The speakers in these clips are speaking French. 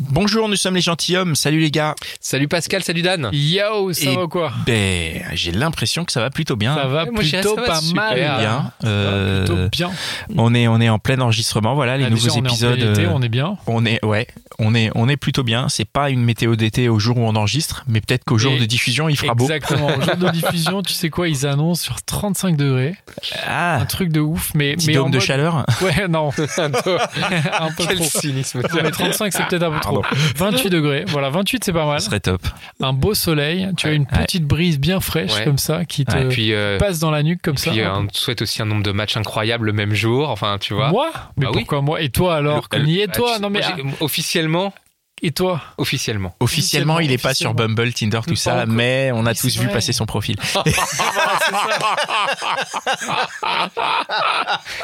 Bonjour, nous sommes les gentilshommes. Salut les gars. Salut Pascal, salut Dan. Yo, ça Et va quoi Ben, j'ai l'impression que ça va plutôt bien. Ça va moi, plutôt ça va pas super. mal. bien. Ça va Euh, plutôt bien. on est on est en plein enregistrement. Voilà les Ah, nouveaux déjà, on est en épisodes. plein été, euh, on est bien. on est ouais, on est on est plutôt bien. C'est pas une météo d'été au jour où on enregistre, mais peut-être qu'au jour de diffusion il fera beau. Exactement. Au jour de diffusion, tu sais quoi Ils annoncent sur 35 degrés. Ah, Un truc de ouf. Mais, petit mais dôme en de mode- chaleur. Ouais, non. un peu Quel trop. cynisme. Non, mais 35, c'est peut-être un peu trop. Pardon. 28 degrés. Voilà, 28, c'est pas mal. Ce serait top. Un beau soleil. Tu as une Ouais. petite brise bien fraîche Ouais. comme ça qui te Ouais. Et puis, euh, passe dans la nuque comme et ça. puis euh, on te souhaite aussi un nombre de matchs incroyables le même jour. Enfin, tu vois. Moi? Mais Bah oui. pourquoi moi? Et toi alors? Et bah, toi? tu- Non mais moi, j'ai- officiellement, ah, et toi officiellement. Officiellement, il est pas sur Bumble, Tinder, tout ça, encore. mais on a tous vu vrai. passer son profil.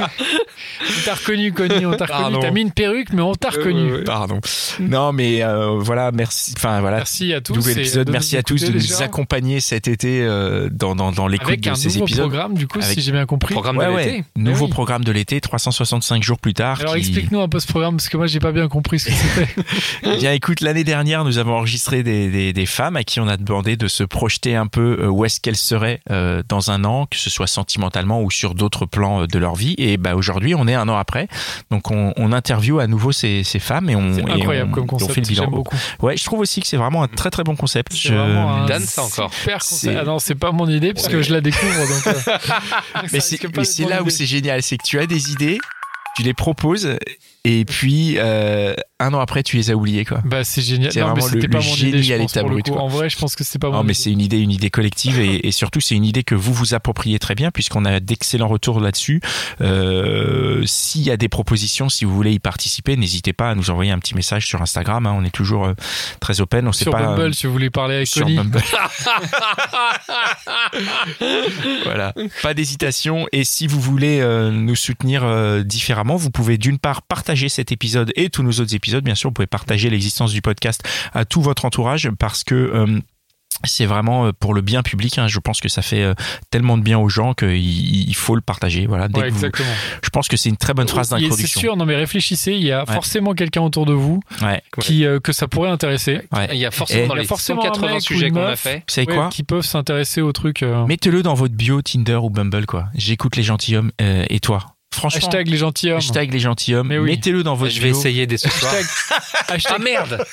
On t'a reconnu, Connie. On t'a reconnu. T'as mis une perruque, mais on t'a reconnu. Pardon. Non, mais euh, voilà, merci. Enfin voilà. Merci à tous. Épisode. Merci à tous de écouter nous déjà. accompagner cet été euh, dans, dans, dans l'écoute Avec de un ces nouveau épisodes. programme, du coup, Avec- si j'ai bien compris. Programme Ouais, de ouais. l'été. Nouveau oui. programme de l'été, 365 jours plus tard. Alors qui- explique-nous un peu ce programme, parce que moi, j'ai pas bien compris ce que c'était. Eh Bien, écoute, l'année dernière, nous avons enregistré des, des, des femmes à qui on a demandé de se projeter un peu euh, où est-ce qu'elles seraient euh, dans un an, que ce soit sentimentalement ou sur d'autres plans euh, de leur vie. Et bah aujourd'hui, on est un an après, donc on, on interviewe à nouveau ces, ces femmes et on, C'est et incroyable on- comme et on concept. fait le bilan. J'aime beaucoup. Ouais, je trouve aussi que c'est vraiment un très très bon concept. Je- vraiment un Dan, ça encore. Super concept. Ah non, c'est pas mon idée, parce que je la découvre. Donc, euh, Mais c'est là où c'est génial, c'est que tu as des idées, tu les proposes et puis euh, un an après tu les as oubliées quoi. Bah, c'est génial. C'est vraiment le- pas le mon génie idée, à l'état brut. En vrai, je pense que c'était pas mon Non, mais c'est une idée, une idée collective et, et surtout c'est une idée que vous vous appropriez très bien puisqu'on a d'excellents retours là-dessus. Euh, S'il y a des propositions, si vous voulez y participer, n'hésitez pas à nous envoyer un petit message sur Instagram. hein. on est toujours euh, très open. On sait Sur pas euh, Bumble, si vous voulez parler avec sur. Bumble. voilà, pas d'hésitation. Et si vous voulez euh, nous soutenir différemment, vous pouvez d'une part partager cet épisode et tous nos autres épisodes. Bien sûr, vous pouvez partager l'existence du podcast à tout votre entourage parce que euh, c'est vraiment euh, pour le bien public. hein. Je pense que ça fait euh, tellement de bien aux gens qu'il il faut le partager. Voilà. Dès Ouais, que vous- je pense que c'est une très bonne phrase Il- C'est d'introduction. sûr, non mais réfléchissez, il y a forcément quelqu'un autour de vous Ouais. qui euh, que ça pourrait intéresser. Ouais. Il y a forcément dans les forcément un 180 mec ou sujets une qu'on a fait. Ouais, quoi qui peuvent s'intéresser au truc. euh, Mettez-le dans votre bio Tinder ou Bumble quoi. J'écoute les gentilshommes euh, et toi. Franchement. hashtag les gentilshommes. Hashtag les gentilshommes. Mais oui. Mettez-le dans votre Je vais essayer dès ce soir. Hashtag, Ah merde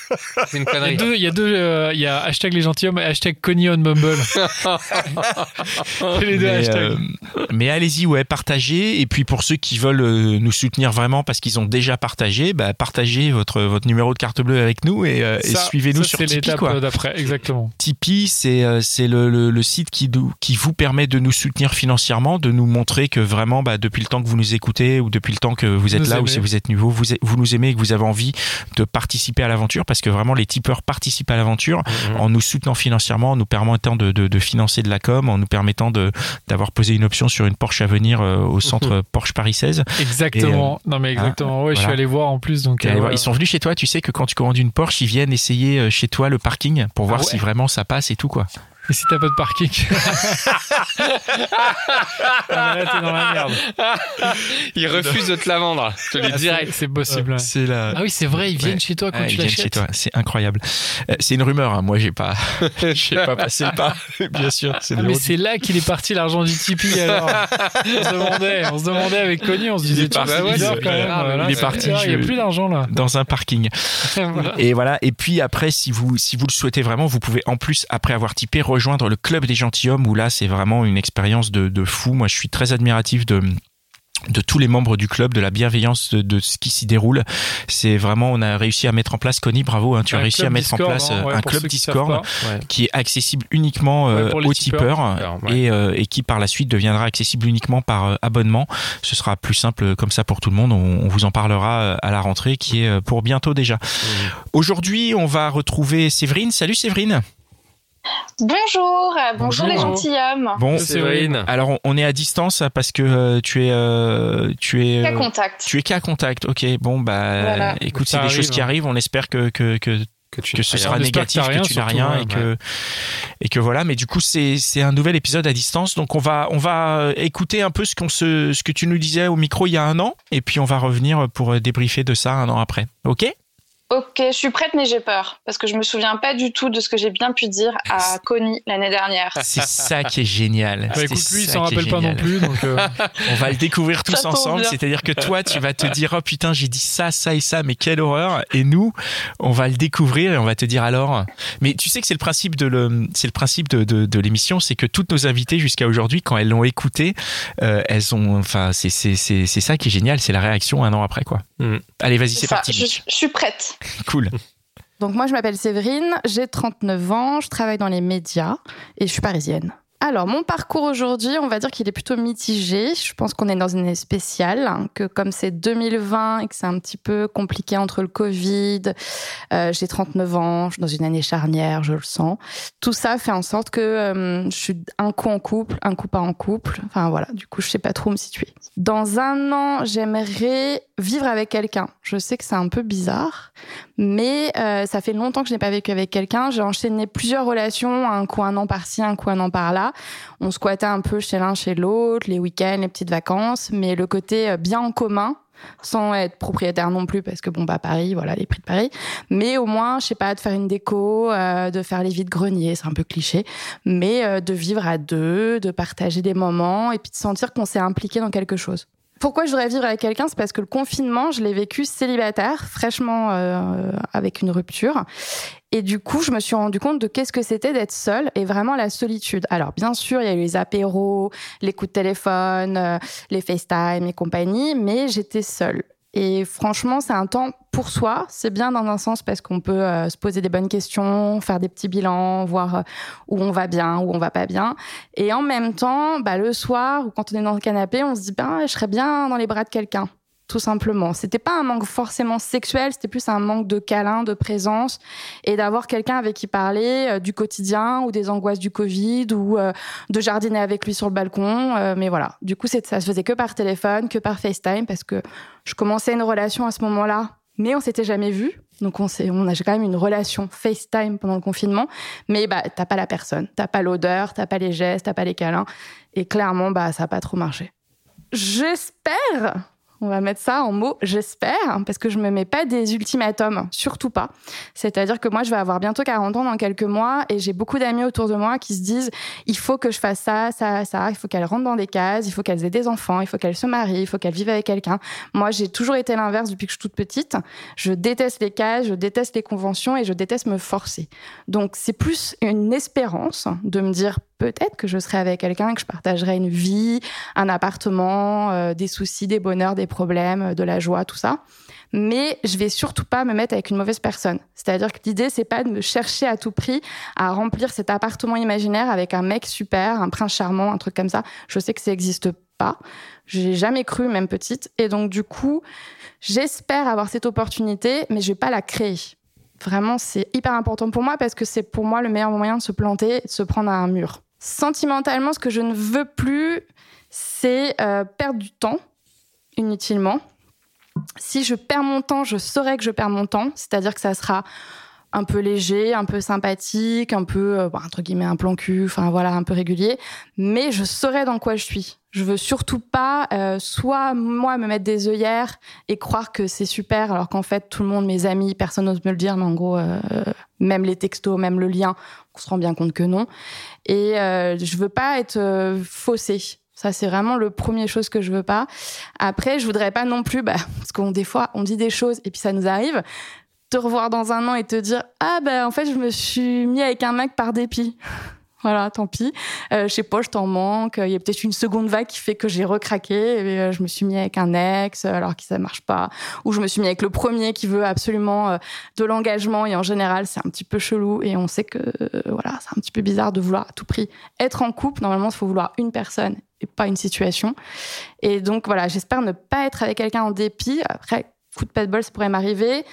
C'est une il y a connerie. deux, il y a deux, euh, il y a hashtag les gentilshommes et hashtag Connie on Bumble. C'est les deux mais, hashtags. euh, mais allez-y, ouais, partagez. Et puis pour ceux qui veulent euh, nous soutenir vraiment parce qu'ils ont déjà partagé, bah, partagez votre, votre numéro de carte bleue avec nous et, euh, et suivez-nous sur c'est Tipeee. l'étape Quoi. euh, d'après, exactement. Tipeee, c'est euh, c'est le, le, le site qui, qui vous permet de nous soutenir financièrement, de nous montrer que vraiment, bah, depuis le temps que vous nous écoutez ou depuis le temps que vous êtes Nous là ou si vous êtes nouveau, vous, vous nous aimez et que vous avez envie de participer à l'aventure parce que vraiment les tipeurs participent à l'aventure Mhm. en nous soutenant financièrement, en nous permettant de, de, de financer de la com, en nous permettant de d'avoir posé une option sur une Porsche à venir euh, au centre Porsche Paris 16. Exactement. non mais exactement. ouais, je suis allé voir en plus donc. Euh, voir, Ils sont venus chez toi, tu sais que quand tu commandes une Porsche, ils viennent essayer euh, chez toi le parking pour voir Ah ouais si vraiment ça passe et tout quoi. Et si t'as pas de parking Ah, Là t'es dans la merde. Il refuse de te la vendre. Je te le Ah, dis c'est- direct. C'est possible. ouais. C'est la Ah oui c'est vrai ils viennent Ouais. chez toi quand Ouais, tu ils viennent chez l'achètes. toi, c'est incroyable. Euh, c'est une rumeur, hein. moi j'ai pas, j'ai pas passé le pas, bien sûr. C'est Ah, mais c'est là qu'il est parti l'argent du Tipeee alors. on se demandait, on se demandait avec Connie, on se disait est parti, c'est bizarre il- quand même. il voilà, est parti, Il y a plus d'argent là. dans un parking. Voilà. Et voilà. Et puis après, si vous si vous le souhaitez vraiment, vous pouvez en plus après avoir typé rejoindre le club des gentilshommes où là c'est vraiment une expérience de, de fou. Moi, je suis très admiratif de de tous les membres du club, de la bienveillance de, de ce qui s'y déroule. C'est vraiment, on a réussi à mettre en place, Connie, bravo, hein, tu as réussi à mettre Discord, en place hein, euh, ouais, un club qui Discord pas. Ouais. qui est accessible uniquement euh, Ouais, aux tipeurs. et, euh, et qui par la suite deviendra accessible uniquement par euh, abonnement. Ce sera plus simple comme ça pour tout le monde. On, on vous en parlera à la rentrée qui est pour bientôt déjà. Aujourd'hui, on va retrouver Séverine. Salut Séverine. Bonjour, euh, bonjour, Bonjour. les gentilshommes. Bon, Séverine. alors on- est à distance parce que euh, tu es euh, tu es Cas contact. tu es qu'à contact. OK, bon bah Voilà. écoute, c'est des choses qui hein. arrivent, on espère que que que Que, tu que ce sera que négatif, rien, que tu n'as rien ouais, et que et que voilà. Mais du coup, c'est c'est un nouvel épisode à distance, donc on va on va écouter un peu ce qu'on ce que tu nous disais au micro il y a un an, et puis on va revenir pour débriefer de ça un an après. Ok? Ok, je suis prête, mais j'ai peur. Parce que je me souviens pas du tout de ce que j'ai bien pu dire à Connie l'année dernière. C'est ça qui est génial. Bah, écoute, lui, il ça s'en rappelle pas non plus. Donc, euh, On va le découvrir tous ensemble. C'est-à-dire que toi, tu vas te dire, oh putain, j'ai dit ça, ça et ça, mais quelle horreur. Et nous, on va le découvrir et on va te dire alors. Mais tu sais que c'est le principe de le, c'est le principe de, de, de l'émission, c'est que toutes nos invités jusqu'à aujourd'hui, quand elles l'ont écouté, euh, elles ont, enfin, c'est, c'est, c'est, c'est ça qui est génial, c'est la réaction un an après, quoi. Mm. Allez, vas-y, c'est parti. je, je suis prête. Cool. Donc moi je m'appelle Séverine, j'ai 39 ans, je travaille dans les médias et je suis parisienne. Alors mon parcours aujourd'hui, on va dire qu'il est plutôt mitigé. Je pense qu'on est dans une année spéciale, hein, que comme c'est 2020 et que c'est un petit peu compliqué entre le Covid, euh, j'ai 39 ans, je suis dans une année charnière, je le sens. Tout ça fait en sorte que euh, je suis un coup en couple, un coup pas en couple. Enfin voilà, du coup je sais pas trop où me situer. Dans un an, j'aimerais vivre avec quelqu'un. Je sais que c'est un peu bizarre, mais euh, ça fait longtemps que je n'ai pas vécu avec quelqu'un. J'ai enchaîné plusieurs relations, un coup un an par-ci, un coup un an par-là. On squattait un peu chez l'un, chez l'autre, les week-ends, les petites vacances, mais le côté euh, bien en commun, sans être propriétaire non plus, parce que bon, bah Paris, voilà, les prix de Paris. Mais au moins, je sais pas, de faire une déco, euh, de faire les vides greniers, c'est un peu cliché, mais euh, de vivre à deux, de partager des moments et puis de sentir qu'on s'est impliqué dans quelque chose. Pourquoi je voudrais vivre avec quelqu'un C'est parce que le confinement, je l'ai vécu célibataire, fraîchement euh, avec une rupture. Et du coup, je me suis rendu compte de qu'est-ce que c'était d'être seule et vraiment la solitude. Alors, bien sûr, il y a eu les apéros, les coups de téléphone, euh, les FaceTime et compagnie, mais j'étais seule. Et franchement, c'est un temps pour soi. C'est bien dans un sens parce qu'on peut euh, se poser des bonnes questions, faire des petits bilans, voir euh, où on va bien, où on va pas bien. Et en même temps, bah, le soir ou quand on est dans le canapé, on se dit ben, je serais bien dans les bras de quelqu'un. Tout simplement. C'était pas un manque forcément sexuel, c'était plus un manque de câlin, de présence et d'avoir quelqu'un avec qui parler euh, du quotidien ou des angoisses du Covid ou euh, de jardiner avec lui sur le balcon. Euh, mais voilà. Du coup, ça se faisait que par téléphone, que par FaceTime parce que je commençais une relation à ce moment-là, mais on s'était jamais vu. Donc on, on a quand même une relation FaceTime pendant le confinement, mais bah t'as pas la personne, t'as pas l'odeur, t'as pas les gestes, t'as pas les câlins, et clairement bah ça a pas trop marché. J'espère, on va mettre ça en mots, j'espère, parce que je me mets pas des ultimatums, surtout pas. C'est-à-dire que moi je vais avoir bientôt 40 ans dans quelques mois, et j'ai beaucoup d'amis autour de moi qui se disent il faut que je fasse ça, ça, ça, il faut qu'elles rentrent dans des cases, il faut qu'elles aient des enfants, il faut qu'elles se marient, il faut qu'elles vivent avec quelqu'un. Moi j'ai toujours été l'inverse depuis que je suis toute petite. Je déteste les cases, je déteste les conventions et je déteste me forcer. Donc c'est plus une espérance de me dire peut-être que je serai avec quelqu'un, que je partagerai une vie, un appartement, euh, des soucis, des bonheurs, des problèmes, euh, de la joie, tout ça. Mais je vais surtout pas me mettre avec une mauvaise personne. C'est-à-dire que l'idée, c'est pas de me chercher à tout prix à remplir cet appartement imaginaire avec un mec super, un prince charmant, un truc comme ça. Je sais que ça n'existe pas. J'ai jamais cru, même petite. Et donc, du coup, j'espère avoir cette opportunité, mais je vais pas la créer. Vraiment, c'est hyper important pour moi parce que c'est pour moi le meilleur moyen de se planter, de se prendre à un mur. Sentimentalement, ce que je ne veux plus, c'est euh, perdre du temps inutilement. Si je perds mon temps, je saurais que je perds mon temps, c'est-à-dire que ça sera un peu léger, un peu sympathique, un peu, euh, bon, entre guillemets, un plan cul, enfin voilà, un peu régulier, mais je saurais dans quoi je suis. Je veux surtout pas, euh, soit moi me mettre des œillères et croire que c'est super, alors qu'en fait tout le monde, mes amis, personne n'ose me le dire, mais en gros, euh, même les textos, même le lien, on se rend bien compte que non. Et euh, je veux pas être euh, faussée. Ça, c'est vraiment le premier chose que je veux pas. Après, je voudrais pas non plus, bah, parce qu'on des fois, on dit des choses et puis ça nous arrive, te revoir dans un an et te dire ah ben en fait je me suis mis avec un mec par dépit. Voilà, tant pis. Euh, je sais pas, je t'en manque. Il y a peut-être une seconde vague qui fait que j'ai recraqué. Euh, je me suis mis avec un ex alors que ça marche pas. Ou je me suis mis avec le premier qui veut absolument euh, de l'engagement. Et en général, c'est un petit peu chelou. Et on sait que euh, voilà, c'est un petit peu bizarre de vouloir à tout prix être en couple. Normalement, il faut vouloir une personne et pas une situation. Et donc voilà, j'espère ne pas être avec quelqu'un en dépit. Après, coup de pas de ça pourrait m'arriver.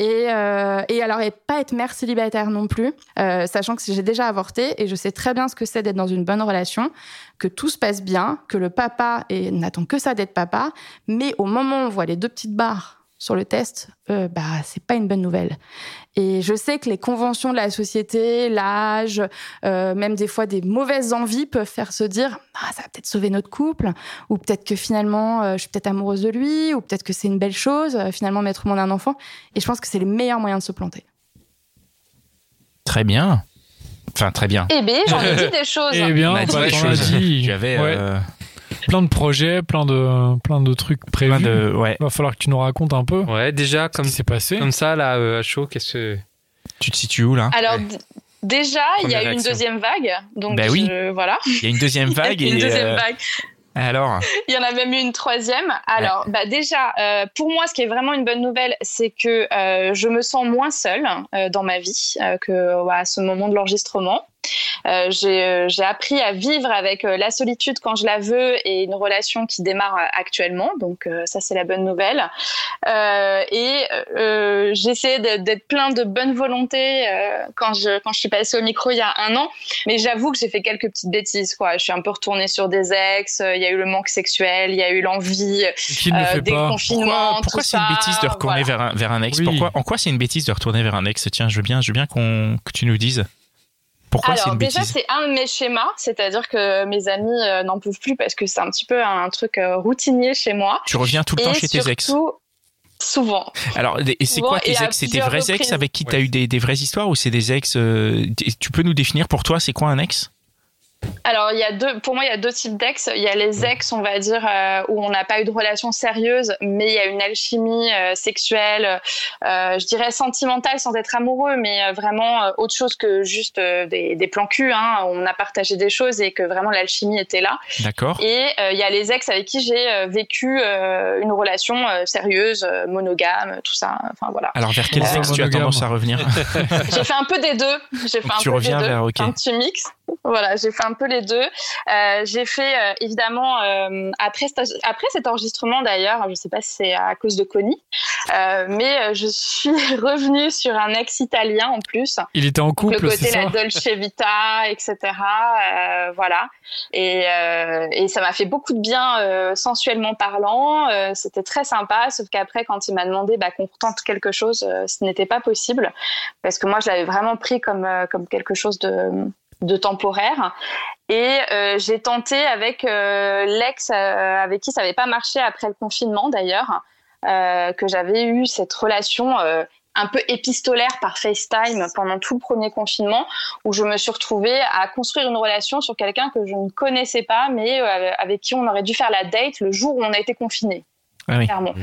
Et, euh, et alors, et pas être mère célibataire non plus, euh, sachant que j'ai déjà avorté et je sais très bien ce que c'est d'être dans une bonne relation, que tout se passe bien, que le papa n'attend que ça d'être papa, mais au moment où on voit les deux petites barres sur le test, euh, bah c'est pas une bonne nouvelle. Et je sais que les conventions de la société, l'âge, euh, même des fois des mauvaises envies peuvent faire se dire ah ça va peut-être sauver notre couple, ou peut-être que finalement euh, je suis peut-être amoureuse de lui, ou peut-être que c'est une belle chose euh, finalement mettre au monde un enfant. Et je pense que c'est le meilleur moyen de se planter. Très bien. Enfin, très bien. Eh bien, j'en ai dit des choses. Eh bien, On a dit des choses. Tu avais Ouais. Plein de projets, plein de, plein de trucs prévus. plein de. Ouais. Va falloir que tu nous racontes un peu Ouais, déjà, ce comme, qui s'est passé. comme ça, là, euh, à chaud, qu'est-ce que. Tu te situes où là? Alors, Ouais. déjà, il y a eu une deuxième vague. Donc, Bah oui. je- voilà. Il y a une deuxième vague Il y a et. une deuxième euh, vague. Alors, Il y en a même eu une troisième. Alors, bah déjà, euh, pour moi, ce qui est vraiment une bonne nouvelle, c'est que euh, je me sens moins seule euh, dans ma vie euh, que ouais, à ce moment de l'enregistrement. Euh, j'ai euh, j'ai appris à vivre avec euh, la solitude quand je la veux et une relation qui démarre actuellement. Donc euh, ça, c'est la bonne nouvelle. Euh, et euh, j'ai essayé d'être plein de bonne volonté euh, quand je quand je suis passée au micro il y a un an. Mais j'avoue que j'ai fait quelques petites bêtises. Quoi. Je suis un peu retournée sur des ex. euh, Il y a eu le manque sexuel, il y a eu l'envie euh, des pas confinements, pourquoi, c'est une bêtise de retourner voilà. vers, un, vers un ex? Oui. pourquoi, En quoi c'est une bêtise de retourner vers un ex? Tiens, je veux bien, je veux bien qu'on, que tu nous dises. Pourquoi c'est Alors une déjà bêtise c'est un de mes schémas, c'est-à-dire que mes amis euh, n'en peuvent plus parce que c'est un petit peu un truc euh, routinier chez moi. Tu reviens tout le et temps chez tes ex. surtout, souvent. Alors, et c'est souvent quoi tes ex? C'est tes vrais ex avec qui tu as Ouais. eu des, des vraies histoires ou c'est des ex euh, Tu peux nous définir pour toi, c'est quoi un ex? Alors, il y a deux, pour moi, il y a deux types d'ex. Il y a les ex, on va dire, euh, où on n'a pas eu de relation sérieuse, mais il y a une alchimie euh, sexuelle, euh, je dirais sentimentale sans être amoureux, mais euh, vraiment euh, autre chose que juste euh, des, des plans cul. Hein. On a partagé des choses et que vraiment l'alchimie était là. D'accord Et euh, il y a les ex avec qui j'ai euh, vécu euh, une relation euh, sérieuse, euh, monogame, tout ça. Enfin voilà. Alors, vers quels Euh, ex tu as tendance à revenir? J'ai fait un peu des deux. J'ai fait Donc un tu peu reviens des deux. vers- ok. Un petit mix. Voilà, j'ai fait un peu les deux. Euh, j'ai fait euh, évidemment euh, après cet- après cet enregistrement d'ailleurs, je sais pas si c'est à cause de Connie, mais je suis revenue sur un ex italien en plus. Il était en couple, le côté ça? la Dolce Vita, etc. voilà. Et, et ça m'a fait beaucoup de bien sensuellement parlant. C'était très sympa, sauf qu'après, quand il m'a demandé bah, qu'on retente quelque chose, ce n'était pas possible parce que moi, je l'avais vraiment pris comme comme quelque chose de de temporaire. Et euh, j'ai tenté avec euh, l'ex euh, avec qui ça n'avait pas marché après le confinement d'ailleurs, euh, que j'avais eu cette relation euh, un peu épistolaire par FaceTime pendant tout le premier confinement, où je me suis retrouvée à construire une relation sur quelqu'un que je ne connaissais pas, mais euh, avec qui on aurait dû faire la date le jour où on a été confiné. Ah oui. Clairement.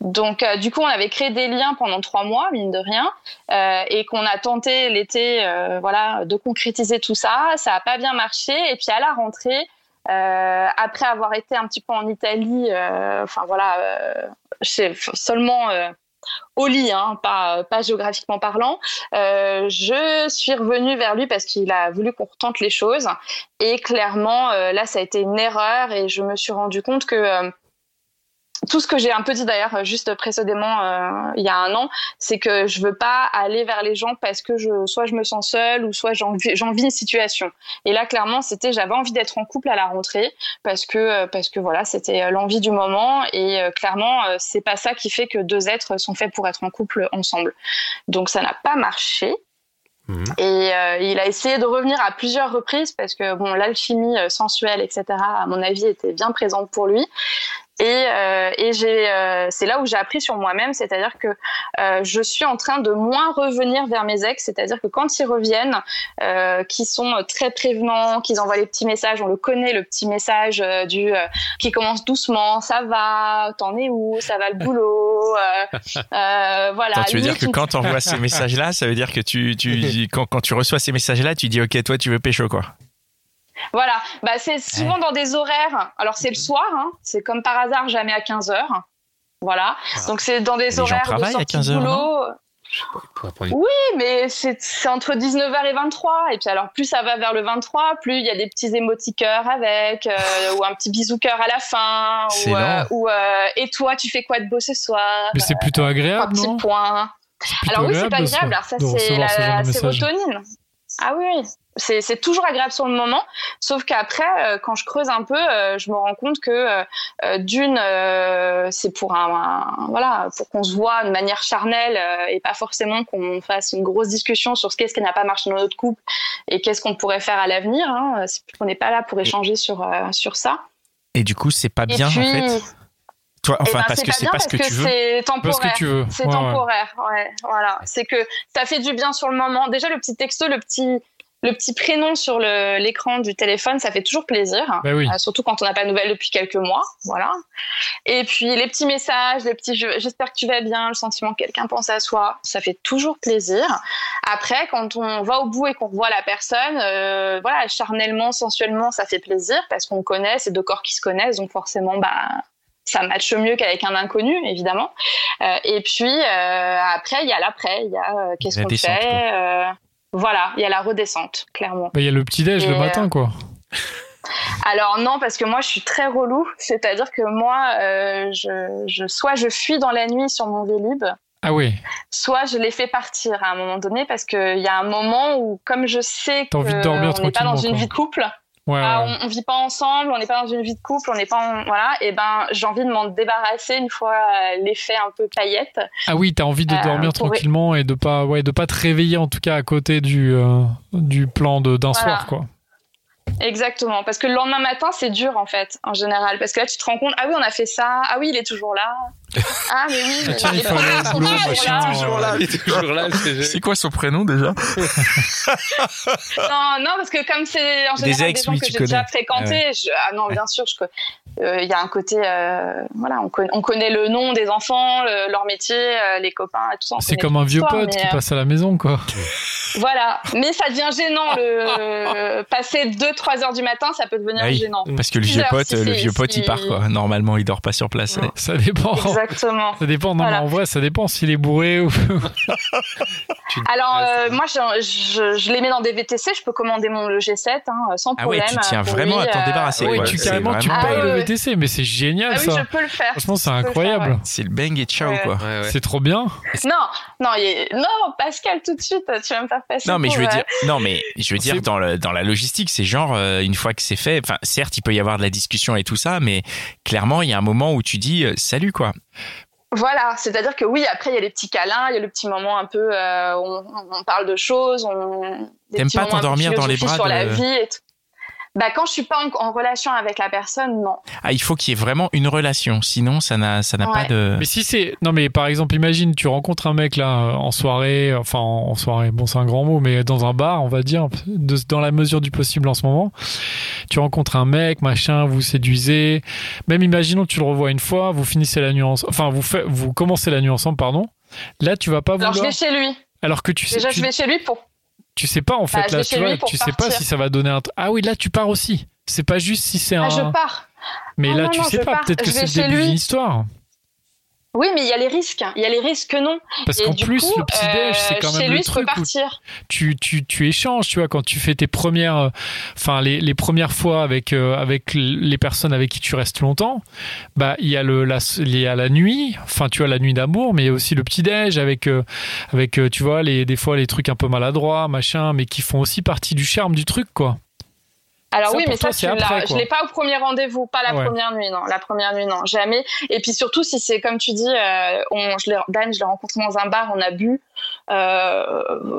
Donc, euh, du coup, on avait créé des liens pendant trois mois, mine de rien, euh, et qu'on a tenté l'été, euh, voilà, de concrétiser tout ça. Ça n'a pas bien marché. Et puis à la rentrée, euh, après avoir été un petit peu en Italie, euh, enfin voilà, euh, chez, seulement euh, au lit, hein, pas, pas géographiquement parlant, euh, je suis revenue vers lui parce qu'il a voulu qu'on retente les choses. Et clairement, euh, là, ça a été une erreur et je me suis rendu compte que euh, tout ce que j'ai un peu dit d'ailleurs juste précédemment euh, il y a un an, c'est que je veux pas aller vers les gens parce que je soit je me sens seule ou soit j'envie une situation. Et là clairement c'était j'avais envie d'être en couple à la rentrée parce que euh, parce que voilà c'était euh, l'envie du moment et euh, clairement euh, c'est pas ça qui fait que deux êtres sont faits pour être en couple ensemble. Donc ça n'a pas marché. Mhm. Et euh, il a essayé de revenir à plusieurs reprises parce que bon l'alchimie euh, sensuelle etc à mon avis était bien présente pour lui et, euh, et j'ai, euh, c'est là où j'ai appris sur moi-même, c'est-à-dire que euh, je suis en train de moins revenir vers mes ex, c'est-à-dire que quand ils reviennent, euh, qui sont très prévenants, qu'ils envoient les petits messages, on le connaît, le petit message euh, du euh, qui commence doucement, ça va, t'en es où, ça va le boulot, euh, euh, voilà. Attends, tu veux dire que une quand tu envoies ces messages-là, ça veut dire que tu, tu, quand, quand tu reçois ces messages-là, tu dis ok, toi tu veux pécho quoi Voilà, bah, c'est souvent dans des horaires. Alors c'est le soir, hein. c'est comme par hasard jamais à 15 heures. Voilà, donc c'est dans des horaires de à sortie 15 de heures, boulot. Pour apprendre- Oui, mais c'est entre 19h et 23. Et puis alors, plus ça va vers le 23, plus il y a des petits émoticœurs avec, euh, ou un petit bisou cœur à la fin, ou, euh, ou, euh, et toi, tu fais quoi de beau ce soir? Mais c'est plutôt agréable, non? points. C'est plutôt Alors oui, c'est agréable. Alors ça, c'est la sérotonine. Ah oui. C'est c'est toujours agréable sur le moment. Sauf qu'après, euh, quand je creuse un peu, euh, je me rends compte que euh, d'une, c'est pour un, un- voilà, pour qu'on se voit de manière charnelle et pas forcément qu'on fasse une grosse discussion sur ce qu'est-ce qui n'a pas marché dans notre couple et qu'est-ce qu'on pourrait faire à l'avenir. Hein. On n'est pas là pour échanger sur sur ça. Et du coup, c'est pas bien puis, en fait? Toi, eh enfin, ben, parce que c'est pas ce que tu veux. C'est temporaire. C'est ouais. temporaire, ouais, voilà. C'est que ça fait du bien sur le moment. Déjà, le petit texto, le petit, le petit prénom sur l'écran du téléphone, ça fait toujours plaisir. Bah oui. Euh, surtout quand on n'a pas de nouvelles depuis quelques mois, voilà. Et puis les petits messages, les petits je- j'espère que tu vas bien, le sentiment que quelqu'un pense à soi, ça fait toujours plaisir. Après, quand on va au bout et qu'on revoit la personne, euh, voilà, charnellement, sensuellement, ça fait plaisir parce qu'on connaît, c'est deux corps qui se connaissent, donc forcément, bah ça matche mieux qu'avec un inconnu, évidemment. Euh, et puis euh, après, il y a l'après, il y a euh, qu'est-ce qu'on fait. Euh, voilà, il y a la redescente, clairement. Bah, Il y a le petit-déj le matin, quoi. Alors non, parce que moi je suis très relou, c'est-à-dire que moi, euh, je, je, soit je fuis dans la nuit sur mon Vélib, Ah oui. soit je les fais partir à un moment donné, parce qu'il y a un moment où, comme je sais dormir qu'on n'est pas dans une quoi. vie de couple, Ouais, ah, ouais. on, on vit pas ensemble, on n'est pas dans une vie de couple, on n'est pas en, voilà, et ben j'ai envie de m'en débarrasser une fois euh, l'effet un peu paillette. Ah oui, t'as envie de Euh, dormir tranquillement et de pas, ouais, de pas te réveiller en tout cas à côté du, euh, du plan de- d'un Voilà. soir, quoi. Exactement, parce que le lendemain matin c'est dur en fait, en général, parce que là tu te rends compte, ah oui on a fait ça, ah oui il est toujours là, ah mais oui, mais tiens, il faut aller au boulot, machin. là. toujours là. Il est toujours là, c'est quoi son prénom déjà Non, non, parce que comme c'est en Des général des, ex, gens oui, que tu j'ai déjà connais. fréquentés, je- ah non, bien sûr, je euh, il y a un côté, euh, voilà, on connaît, on connaît le nom des enfants, le- leur métier, euh, les copains et tout ça. C'est comme un vieux pote mais, qui euh, passe à la maison, quoi. Voilà, mais ça devient gênant. Le passer 2-3 heures du matin, ça peut devenir Ah oui. gênant. Parce que le vieux pote, si le vieux pote, il part quoi. Normalement, il dort pas sur place. ouais. Ça dépend. Exactement. Ça dépend. Non, Voilà. mais en vrai, ça dépend s'il est bourré ou. Alors euh, moi, je, je, je les mets dans des VTC. Je peux commander mon le G7 hein, sans Ah ouais, problème. tu tiens vraiment lui, à t'en euh, débarrasser. Tu C'est carrément, tu payes Ah le ouais. VTC, mais c'est génial Ah oui, ça. je peux le faire. Franchement, c'est incroyable. ouais. C'est le bang et ciao Ouais. quoi. Ouais, ouais. C'est trop bien. Non, non, non, Pascal, tout de suite, tu vas me faire Non mais je veux euh, dire, non mais je veux dire dans le, dans la logistique, c'est genre euh, une fois que c'est fait. Enfin, certes, il peut y avoir de la discussion et tout ça, mais clairement, il y a un moment où tu dis euh, salut quoi. Voilà, c'est-à-dire que oui, après il y a les petits câlins, il y a le petit moment un peu, euh, on, on parle de choses, on. T'aimes pas t'endormir dans les bras sur la de- vie et tout. Bah quand je suis pas en, en relation avec la personne, non. Ah, il faut qu'il y ait vraiment une relation, sinon ça n'a ça n'a pas de. Mais si c'est. Non, mais par exemple, imagine, tu rencontres un mec là en soirée, enfin en soirée, bon, c'est un grand mot, mais dans un bar, on va dire, de- dans la mesure du possible en ce moment. Tu rencontres un mec, machin, vous séduisez. Même imaginons, tu le revois une fois, vous finissez la nuit ensemble. Enfin, vous, fait, vous commencez la nuit ensemble, pardon. Là, tu vas pas Alors je vouloir. vais chez lui. Alors que tu sais, Déjà tu, je vais chez lui pour. Tu sais pas en fait, Bah, je là, tu vois, tu sais pas si ça va donner un. Ah oui, là, tu pars aussi. C'est pas juste si c'est un. Ah je pars. Mais là, non, tu non, sais pas. Peut-être que c'est le début d'une histoire. Oui, mais il y a les risques. Il y a les risques non. Parce qu'en plus, coup, le petit déj, c'est euh, quand même lui, le truc où tu, tu, tu échanges, tu vois, quand tu fais tes premières, enfin les, les premières fois avec euh, avec les personnes avec qui tu restes longtemps, bah il y a le la, il y a la nuit, enfin tu vois la nuit d'amour, mais il y a aussi le petit déj avec euh, avec tu vois les des fois les trucs un peu maladroits, machin, mais qui font aussi partie du charme du truc quoi. Alors Ça, oui, mais toi, ça, tu après, je l'ai pas au premier rendez-vous, pas la Ouais. première nuit, non. La première nuit, non, jamais. Et puis surtout, si c'est comme tu dis, euh, on, je Dan, je l'ai rencontré dans un bar, on a bu. Euh,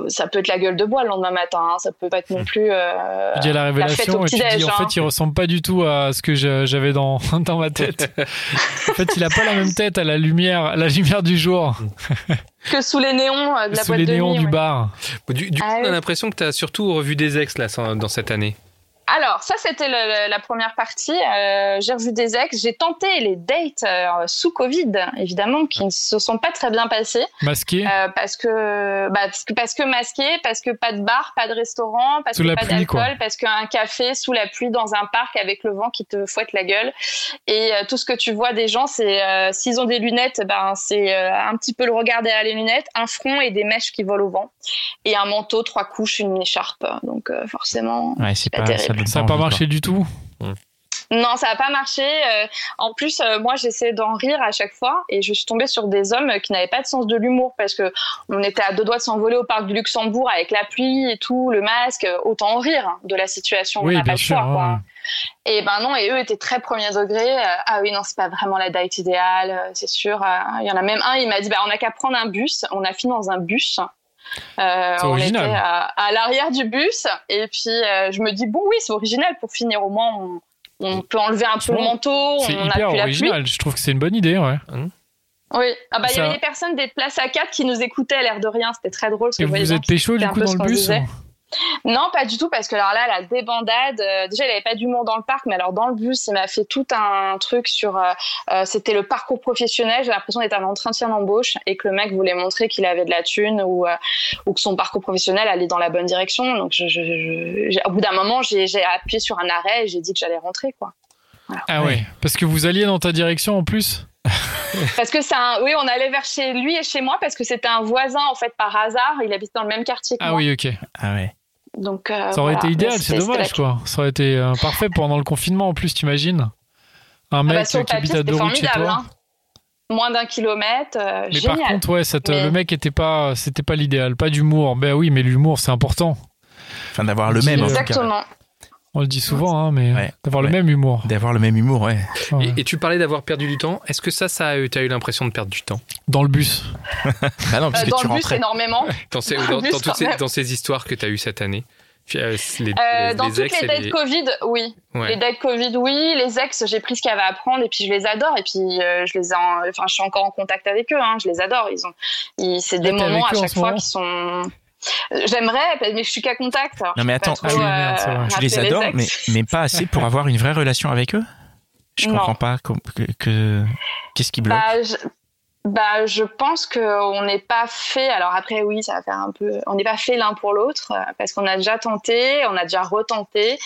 ça peut être la gueule de bois le lendemain matin. hein, ça peut pas être non plus. Euh, Tu dis la révélation au et tu dis en hein. fait il ressemble pas du tout à ce que j'avais dans dans ma tête. en fait il a pas la même tête à la lumière à la lumière du jour, que sous les néons de la sous boîte les de néons nuit. du ouais. bar. Du, du coup, Ah on a l'impression que tu as surtout revu des ex là, dans cette année. Alors, ça, c'était la première partie. Euh, j'ai revu des ex. J'ai tenté les dates euh, sous Covid, évidemment, qui ne se sont pas très bien passés. Masqué Euh, parce que bah, parce que parce que masqué, parce que pas de bar, pas de restaurant, parce Sous que pas d'alcool, parce qu'un café sous la pluie dans un parc avec le vent qui te fouette la gueule. Et euh, tout ce que tu vois des gens, c'est euh, s'ils ont des lunettes, ben c'est euh, un petit peu le regard derrière les lunettes, un front et des mèches qui volent au vent, et un manteau, trois couches, une écharpe. Donc euh, forcément. Ouais, c'est Pas pas, terrible. Ça n'a pas marché du tout Non, ça n'a pas marché. Euh, en plus, euh, moi, j'essayais d'en rire à chaque fois et je suis tombée sur des hommes qui n'avaient pas de sens de l'humour parce que on était à deux doigts de s'envoler au parc du Luxembourg avec la pluie et tout, le masque. Autant en rire hein, de la situation. on Oui, n'a bien pas le sûr. choix, quoi. ouais. Et ben non, et eux étaient très premier degré. Euh, ah oui, non, c'est pas vraiment la date idéale, c'est sûr. Euh, Il y en a même un, il m'a dit, bah, on a qu'à prendre un bus. On a fini dans un bus. Euh, on original. était à, à l'arrière du bus. Et puis, euh, je me dis, bon, oui, c'est original pour finir. Au moins, on, on peut enlever un peu le manteau. C'est on a hyper la pluie. original. Je trouve que c'est une bonne idée, ouais. Oui. Ah bah, il y avait des personnes des places à quatre qui nous écoutaient à l'air de rien. C'était très drôle. Et vous êtes pécho du coup dans le bus. Non, pas du tout, parce que alors là, la débandade, euh, déjà, il avait pas d'humour dans le parc, mais alors dans le bus, il m'a fait tout un truc sur. euh, euh, C'était le parcours professionnel. J'ai l'impression d'être un entretien d'embauche et que le mec voulait montrer qu'il avait de la thune ou, euh, ou que son parcours professionnel allait dans la bonne direction. Donc, je, je- je- j'ai- au bout d'un moment, j'ai j'ai appuyé sur un arrêt et j'ai dit que j'allais rentrer, quoi. Ah ouais. Parce que vous alliez dans ta direction en plus? Parce que c'est un. Oui, on allait vers chez lui et chez moi parce que c'était un voisin, en fait, par hasard. Il habite dans le même quartier que Ah moi. oui, ok. Ah ouais. Donc, euh, Ça aurait voilà. été idéal, c'est dommage quoi. Ça aurait été euh, parfait pendant le confinement en plus, t'imagines Un Ah mec bah, sur qui habite à deux routes chez formidable. toi. hein. Moins d'un kilomètre, euh, Mais génial. par contre, ouais, Mais- le mec était pas, c'était pas l'idéal, pas d'humour. Ben oui, mais l'humour c'est important. Enfin, d'avoir le même, en tout cas. On le dit souvent, hein, mais Ouais. d'avoir le même humour. D'avoir le même humour, ouais. Ouais. Et, et tu parlais d'avoir perdu du temps. Est-ce que ça, ça a eu, t'as eu l'impression de perdre du temps? Dans le bus. Bah non, Euh, parce que dans tu le bus, rentrais. énormément. dans, ces, Dans le dans, bus, dans toutes ces, dans ces histoires que tu as eues cette année Euh, les, Euh, les- dans les toutes ex les dates les- Covid, oui. Ouais. Les dates Covid, oui. Les ex, j'ai pris ce qu'il y avait à apprendre et puis je les adore. Et puis euh, je les ai, en- enfin, je suis encore en contact avec eux. Hein, je les adore. Ils ont, ils- c'est des moments à chaque fois moment qui sont. Euh, J'aimerais, mais je suis qu'à contact. alors Non, mais je attends, trop, ah oui, euh, Tu les adores, ex. mais, mais pas assez pour avoir une vraie relation avec eux? Je Non. comprends pas que, qu'est-ce qui bloque? Bah, je, bah, je pense qu'on n'est pas fait. Alors après, oui, ça va faire un peu. On n'est pas fait l'un pour l'autre euh, parce qu'on a déjà tenté, on a déjà retenté,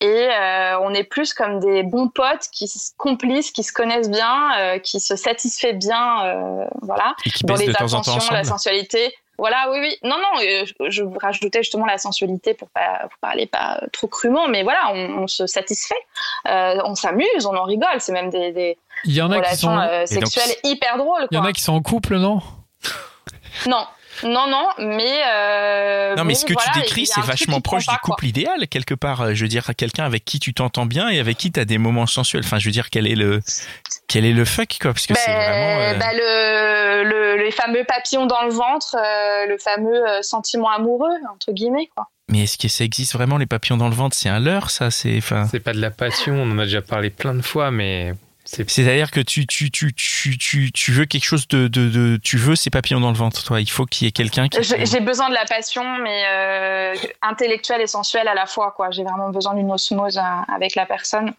et euh, on est plus comme des bons potes qui se complices, qui se connaissent bien, euh, qui se satisfait bien, euh, voilà, Et qui dans les de temps en temps attentions, la sensualité. Voilà, oui, oui. Non, non, euh, je- je rajoutais justement la sensualité pour pas pour parler pas trop crûment, mais voilà, on, on se satisfait, euh, on s'amuse, on en rigole. C'est même des, des Il y en a qui relations sont, euh, Et donc, sexuelles hyper drôles. il y en a qui sont en couple, non? Non, non, non, mais. euh, Non, mais ce que voilà, tu décris, c'est vachement proche pas, du quoi. couple idéal, quelque part. Je veux dire, quelqu'un avec qui tu t'entends bien et avec qui tu as des moments sensuels. Enfin, je veux dire, quel est le, quel est le fuck, quoi Parce que c'est Ben, vraiment. euh, ben, le, le- les fameux papillons dans le ventre, euh, le fameux sentiment amoureux, entre guillemets, quoi. Mais est-ce que ça existe vraiment, les papillons dans le ventre? C'est un leurre, ça C'est. Enfin. Pas de la passion, on en a déjà parlé plein de fois, mais C'est-à-dire que tu, tu, tu, tu, tu, tu veux quelque chose de, de, de- Tu veux ces papillons dans le ventre, toi. Il faut qu'il y ait quelqu'un qui. J'ai j'ai besoin de la passion, mais euh, intellectuelle et sensuelle à la fois, quoi. J'ai vraiment besoin d'une osmose euh, avec la personne.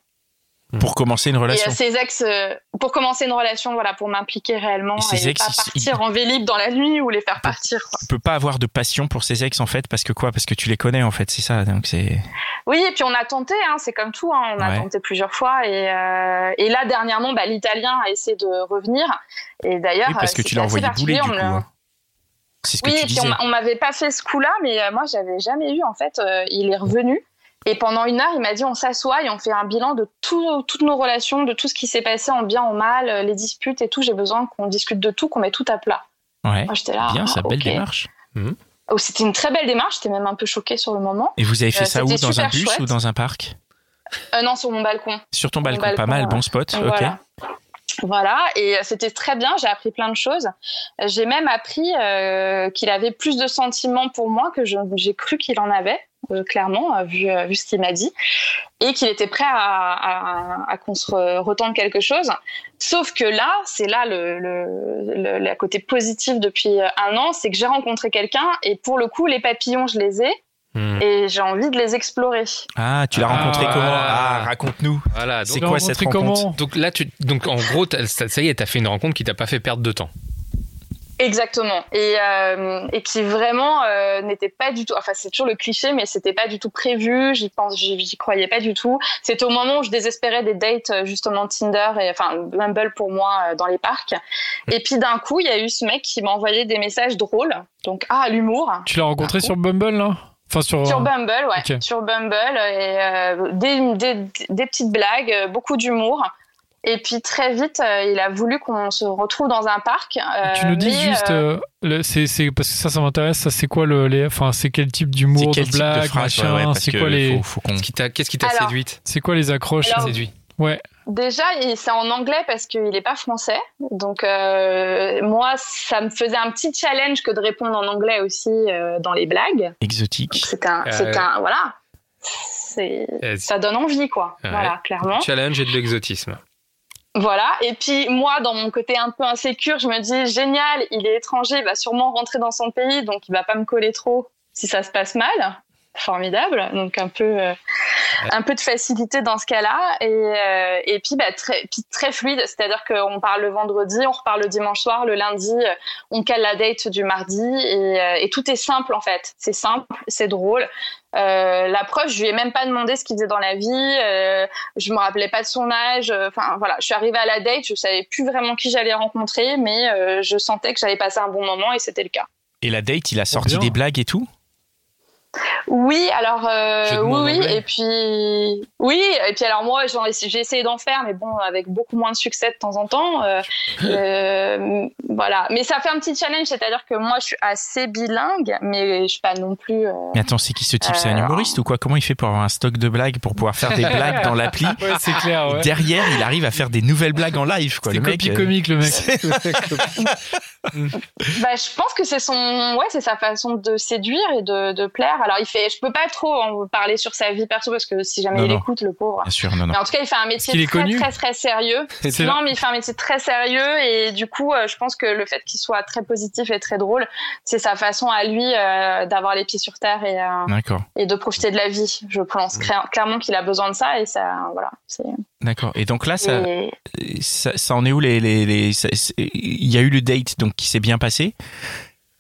Pour commencer une Et relation. euh, ces ex, euh, pour commencer une relation, voilà, pour m'impliquer réellement Et et, ex, pas partir en vélib dans la nuit ou les faire partir, quoi. Tu peux pas avoir de passion pour ces ex, en fait, parce que quoi? Parce que tu les connais, en fait, c'est ça. Donc c'est. Oui, et puis on a tenté, hein, c'est comme tout, hein, on a tenté plusieurs fois. Et, euh, et là, dernièrement, bah, l'Italien a essayé de revenir. Et d'ailleurs, Oui, parce que euh, tu l'as envoyé bouler, du coup. hein. Ce que Oui, tu et puis on, on m'avait pas fait ce coup-là, mais euh, moi, j'avais jamais eu. En fait, euh, il est revenu. Et pendant une heure, il m'a dit on s'assoit et on fait un bilan de tout- toutes nos relations, de tout ce qui s'est passé en bien, en mal, euh, les disputes et tout. J'ai besoin qu'on discute de tout, qu'on mette tout à plat. Ouais. Moi, j'étais là. Bien, ah, ça, belle démarche. Oh, c'était une très belle démarche. J'étais même un peu choquée sur le moment. Et vous avez fait Euh, ça où Dans un bus chouette. ou dans un parc? Euh, non, sur mon balcon. Sur ton balcon, pas mal, ouais. bon spot. Ok. Voilà. Voilà, et c'était très bien, j'ai appris plein de choses. J'ai même appris euh, qu'il avait plus de sentiments pour moi que j'ai cru qu'il en avait, euh, clairement, euh, vu, euh, vu ce qu'il m'a dit, et qu'il était prêt à, à, à qu'on se re- retente quelque chose. Sauf que là, c'est là le, le, le, le côté positif depuis un an, c'est que j'ai rencontré quelqu'un, et pour le coup, les papillons, je les ai, Hmm. et j'ai envie de les explorer. Ah, tu l'as Ah. rencontré comment? Ah, raconte-nous. Voilà. C'est quoi cette rencontre comment? donc là, tu, donc en gros, ça y est, t'as fait une rencontre qui t'a pas fait perdre de temps. Exactement. Et, euh, et qui vraiment euh, n'était pas du tout. Enfin, c'est toujours le cliché, mais c'était pas du tout prévu. J'y pense, j'y croyais pas du tout. C'était au moment où je désespérais des dates euh, justement Tinder et enfin Bumble pour moi euh, dans les parcs. Et puis d'un coup, il y a eu ce mec qui m'a envoyé des messages drôles. Donc ah l'humour. Tu l'as rencontré sur Bumble, là? Enfin, sur. Sur Bumble, ouais. Sur Bumble, et euh, des, des, des petites blagues, euh, beaucoup d'humour. Et puis très vite, euh, il a voulu qu'on se retrouve dans un parc. euh, Tu nous dis juste, euh, euh, c'est, c'est, parce que ça, ça m'intéresse. Ça, c'est quoi le, les, enfin, c'est quel type C'est d'humour, quel de type de blague, ouais, machin ouais, C'est quoi les, faut, faut qu'on- Qu'est-ce qui t'a qu'est-ce qui t'a Alors- séduite? C'est quoi les accroches Alors- Séduit. Ouais. Déjà, c'est en anglais parce qu'il n'est pas français. Donc, euh, moi, ça me faisait un petit challenge que de répondre en anglais aussi euh, dans les blagues. exotique. C'est un, Euh, c'est un, voilà. C'est, Euh, ça donne envie, quoi. Ouais. Voilà, clairement. Challenge et de l'exotisme. Voilà. Et puis, moi, dans mon côté un peu insécure, je me dis, génial, il est étranger, il va sûrement rentrer dans son pays, donc il va pas me coller trop si ça se passe mal. Formidable. Donc, un peu, euh, un peu de facilité dans ce cas-là. Et, euh, et puis, bah, très, puis très fluide. C'est-à-dire qu'on parle le vendredi, on repart le dimanche soir, le lundi, euh, on cale la date du mardi. Et, euh, et tout est simple, en fait. C'est simple, c'est drôle. Euh, la preuve, je lui ai même pas demandé ce qu'il faisait dans la vie. Euh, je me rappelais pas de son âge. Euh, Enfin voilà, je suis arrivée à la date, je savais plus vraiment qui j'allais rencontrer, mais euh, je sentais que j'allais passer un bon moment et c'était le cas. Et la date, il a sorti des blagues et tout? Oui, alors euh, oui, oui, et puis oui, et puis alors moi j'ai essayé d'en faire, mais bon avec beaucoup moins de succès de temps en temps. euh, euh, voilà, mais ça fait un petit challenge, c'est-à-dire que moi je suis assez bilingue, mais je suis pas non plus. euh, Mais attends, c'est qui ce type? C'est un humoriste ou quoi? Comment il fait pour avoir un stock de blagues pour pouvoir faire des blagues dans l'appli? Ouais, c'est clair. Et Ouais. derrière, il arrive à faire des nouvelles blagues en live, quoi. C'est Le mec, copie euh, comique, le mec. Bah, je pense que c'est son, ouais, c'est sa façon de séduire et de, de plaire. Alors, il fait, je peux pas trop en parler sur sa vie perso parce que si jamais Non, il non. écoute, le pauvre. Bien sûr, non, non. Mais en tout cas, il fait un métier très, connu très, très sérieux. C'est Non, mais il fait un métier très sérieux et du coup, euh, je pense que le fait qu'il soit très positif et très drôle, c'est sa façon à lui euh, d'avoir les pieds sur terre et, euh, et de profiter de la vie. Je pense Cla- clairement qu'il a besoin de ça et ça, voilà. c'est- d'accord. Et donc là, ça, et- ça, ça en est où les, les, les ça- c'est- Il y a eu le date, donc qui s'est bien passé.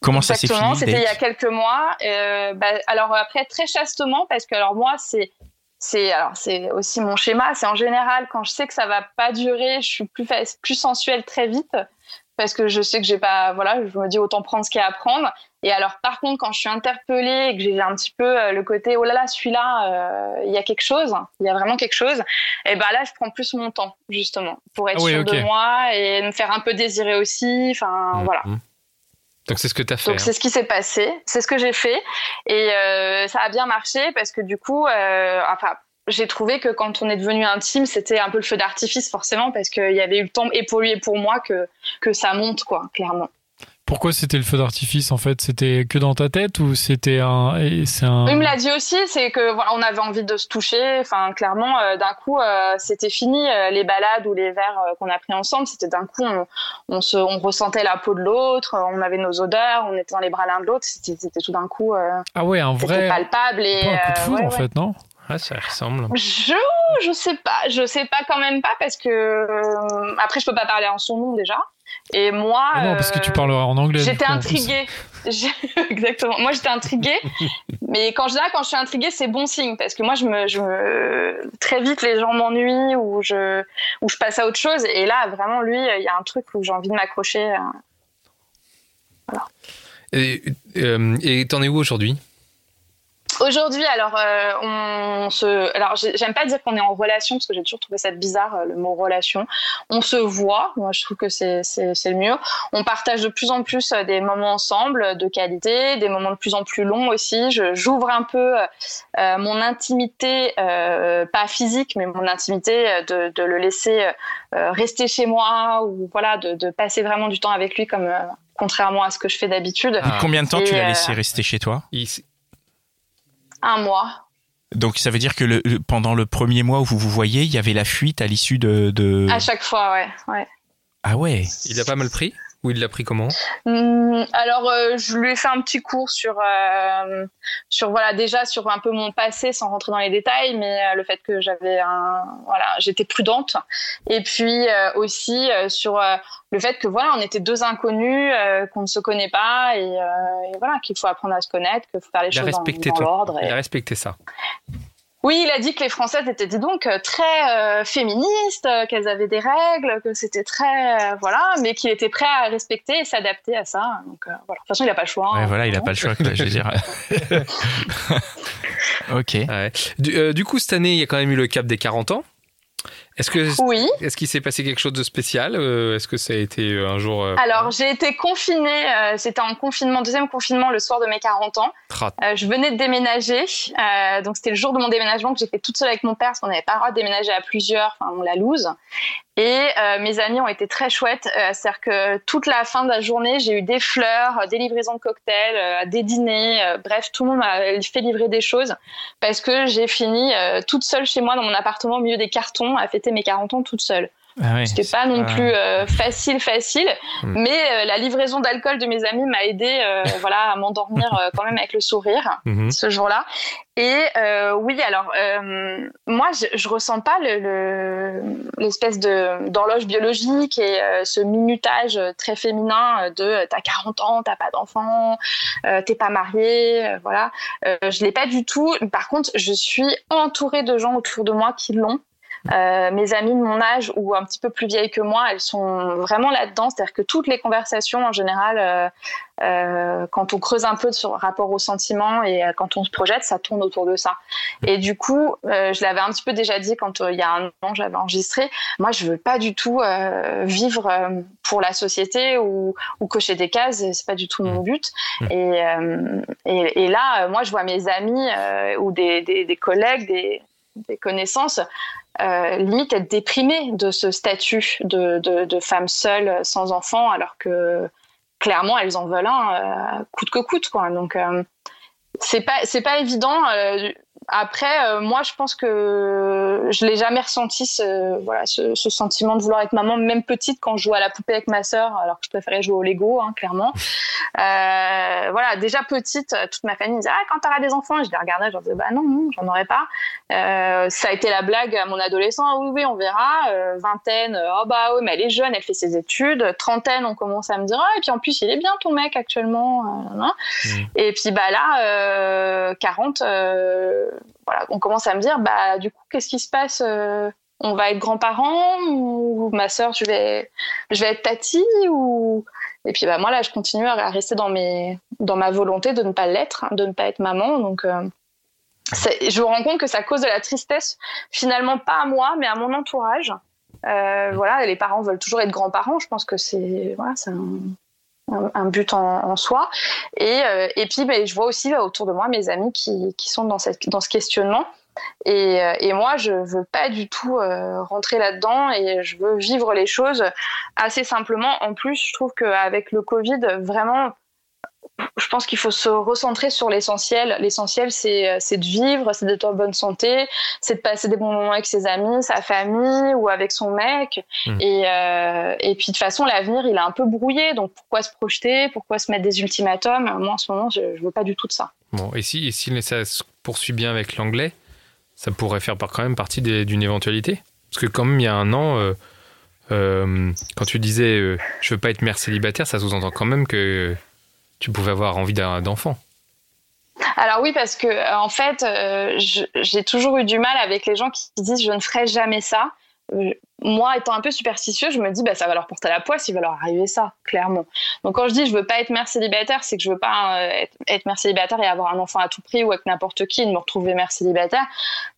Comment ça s'est Exactement, fini c'était il y a quelques mois. Euh, bah, alors après très chastement parce que alors moi c'est c'est alors c'est aussi mon schéma. C'est en général quand je sais que ça va pas durer, je suis plus plus sensuelle très vite parce que je sais que j'ai pas voilà, je me dis autant prendre ce qu'il y a à prendre. Et alors par contre quand je suis interpellée et que j'ai un petit peu euh, le côté oh là là celui-là euh, il y a quelque chose, il y a vraiment quelque chose. Et ben là je prends plus mon temps justement pour être Ah oui, sûre de moi et me faire un peu désirer aussi. Enfin voilà. Donc c'est ce que t'as fait. Donc hein. c'est ce qui s'est passé, c'est ce que j'ai fait et euh, ça a bien marché parce que du coup, euh, enfin, j'ai trouvé que quand on est devenu intime, c'était un peu le feu d'artifice forcément parce qu'il y avait eu le temps et pour lui et pour moi que que ça monte quoi, clairement. Pourquoi c'était le feu d'artifice en fait? C'était que dans ta tête ou c'était un. un. Il me l'a dit aussi, c'est que voilà, on avait envie de se toucher. Enfin, clairement, euh, d'un coup, euh, c'était fini. euh, les balades ou les verres qu'on a pris ensemble, c'était d'un coup, on, on se, on ressentait la peau de l'autre, on avait nos odeurs, on était dans les bras l'un de l'autre. C'était tout d'un coup, Ah ouais, un vrai. palpable et pas un coup de foudre ouais, en ouais. fait, non? Ouais, ça ressemble. Je je sais pas, je sais pas quand même pas parce que euh, après je peux pas parler en son nom déjà. Et moi Ah Non, parce que euh, tu parleras en anglais. J'étais intriguée. Exactement. Moi, j'étais intriguée. mais quand je là, quand je suis intriguée, c'est bon signe parce que moi, je me, je me, très vite, les gens m'ennuient ou je, ou je passe à autre chose. Et là, vraiment, lui, il y a un truc où j'ai envie de m'accrocher. euh. Et euh, et t'en es où aujourd'hui? Aujourd'hui, alors, euh, on se, alors, j'ai- j'aime pas dire qu'on est en relation parce que j'ai toujours trouvé ça bizarre euh, le mot relation. On se voit. Moi, je trouve que c'est, c'est, c'est le mieux. On partage de plus en plus euh, des moments ensemble euh, de qualité, des moments de plus en plus longs aussi. Je, j'ouvre un peu euh, mon intimité, euh, pas physique, mais mon intimité de, de le laisser euh, rester chez moi ou voilà, de, de passer vraiment du temps avec lui comme euh, contrairement à ce que je fais d'habitude. Ah. Combien de temps tu l'as euh, laissé rester chez toi? Il- Un mois. Donc ça veut dire que le, pendant le premier mois où vous vous voyez, il y avait la fuite à l'issue de, de... À chaque fois, ouais. ouais. Ah ouais. Il a pas mal pris Ou il l'a pris comment? Hum, Alors, euh, je lui ai fait un petit cours sur, euh, sur voilà, déjà sur un peu mon passé, sans rentrer dans les détails, mais euh, le fait que j'avais un, voilà, j'étais prudente, et puis aussi sur le fait que voilà, on était deux inconnus, qu'on ne se connaît pas, et, et voilà, qu'il faut apprendre à se connaître, qu'il faut faire les Il choses dans, dans l'ordre. et- Il a respecté ça. Oui, il a dit que les Françaises étaient dis donc euh, très euh, féministes, euh, qu'elles avaient des règles, que c'était très euh, voilà, mais qu'il était prêt à respecter et s'adapter à ça. Donc euh, voilà. De toute façon, il a pas le choix. Ouais, hein. voilà, il a pas le choix, je veux dire. ok. Ouais. Du, euh, du coup, cette année, il y a quand même eu le cap des 40 ans. Est-ce que Oui. est-ce qu'il s'est passé quelque chose de spécial Euh, Est-ce que ça a été euh, un jour euh, Alors, j'ai été confinée, c'était en confinement, deuxième confinement le soir de mes 40 ans. Euh, je venais de déménager, euh, donc c'était le jour de mon déménagement que j'ai fait toute seule avec mon père parce qu'on n'avait pas le droit de déménager à plusieurs, enfin on la loose. Et euh, mes amis ont été très chouettes, euh, c'est-à-dire que toute la fin de la journée, j'ai eu des fleurs, euh, des livraisons de cocktails, euh, des dîners, euh, bref, tout le monde m'a fait livrer des choses parce que j'ai fini euh, toute seule chez moi dans mon appartement au milieu des cartons à fêter mes 40 ans toute seule. Ah C'était c'est pas non pas- plus euh, facile, facile, Hmm. mais euh, la livraison d'alcool de mes amis m'a aidé, euh, voilà, à m'endormir euh, quand même avec le sourire Mhm. ce jour-là. Et euh, oui, alors euh, moi, je, je ressens pas le- le l'espèce de d'horloge biologique et euh, ce minutage très féminin de t'as 40 ans, t'as pas d'enfant, euh, t'es pas marié, euh, voilà. Euh, je l'ai pas du tout. Par contre, je suis entourée de gens autour de moi qui l'ont. Euh, mes amies de mon âge ou un petit peu plus vieilles que moi, elles sont vraiment là-dedans. C'est-à-dire que toutes les conversations, en général, euh, euh, quand on creuse un peu sur rapport aux sentiments et quand on se projette, ça tourne autour de ça. Et du coup, je l'avais un petit peu déjà dit quand il y a un an, j'avais enregistré. Moi, je veux pas du tout vivre pour la société ou, ou cocher des cases. C'est pas du tout mon but. Et, euh, et, et là, moi, je vois mes amis euh, ou des, des, des collègues, des, des connaissances, euh, limite être déprimées de ce statut de, de, femme seule sans enfant, alors que clairement elles en veulent un euh, coûte que coûte quoi. Donc euh, c'est pas c'est pas évident. Euh, après, euh, moi, je pense que je l'ai jamais ressenti ce, voilà, ce, ce sentiment de vouloir être maman, même petite, quand je jouais à la poupée avec ma sœur, alors que je préférais jouer au Lego, hein, clairement. Euh, voilà, déjà petite, toute ma famille me disait ah quand t'auras des enfants, je les regardais, je leur disais bah non, non j'en aurais pas. Euh, ça a été la blague à mon adolescent, ah oui oui on verra. Euh, vingtaine, oh bah oui mais elle est jeune, elle fait ses études. Trentaine, on commence à me dire ah et puis en plus il est bien ton mec actuellement. euh, hein. Et puis bah là, euh, 40, euh, voilà, on commence à me dire bah du coup qu'est-ce qui se passe euh, On va être grands-parents ou ma sœur je vais je vais être tati ou et puis bah moi là je continue à rester dans mes dans ma volonté de ne pas l'être, hein, de ne pas être maman donc. euh, je me rends compte que ça cause de la tristesse, finalement pas à moi, mais à mon entourage. Euh, voilà, les parents veulent toujours être grands-parents. Je pense que c'est voilà, un, un- but en, en soi. Et, euh, et puis, ben, je vois aussi bah, autour de moi mes amis qui, qui sont dans, cette, dans ce questionnement. Et, euh, et moi, je veux pas du tout euh, rentrer là-dedans et je veux vivre les choses assez simplement. En plus, je trouve qu'avec le Covid, vraiment, je pense qu'il faut se recentrer sur l'essentiel. L'essentiel, c'est c'est de vivre, c'est d'être en bonne santé, c'est de passer des bons moments avec ses amis, sa famille ou avec son mec. Mm. Et, euh, et puis de toute façon, l'avenir, il est un peu brouillé. Donc pourquoi se projeter? Pourquoi se mettre des ultimatums? Moi, en ce moment, je, je veux pas du tout de ça. Bon, et si, et si ça se poursuit bien avec l'anglais, ça pourrait faire par- quand même partie des- d'une éventualité? Parce que quand même, il y a un an, euh, euh, quand tu disais euh, je veux pas être mère célibataire, ça sous-entend quand même que tu pouvais avoir envie d'enfant. Alors oui, parce que euh, en fait, euh, j'ai toujours eu du mal avec les gens qui disent je ne ferai jamais ça. Euh, moi, étant un peu superstitieux, je me dis bah ça va leur porter la poisse, il va leur arriver ça, clairement. Donc quand je dis je veux pas être mère célibataire, c'est que je veux pas être, mère célibataire et avoir un enfant à tout prix ou avec n'importe qui et me retrouver mère célibataire.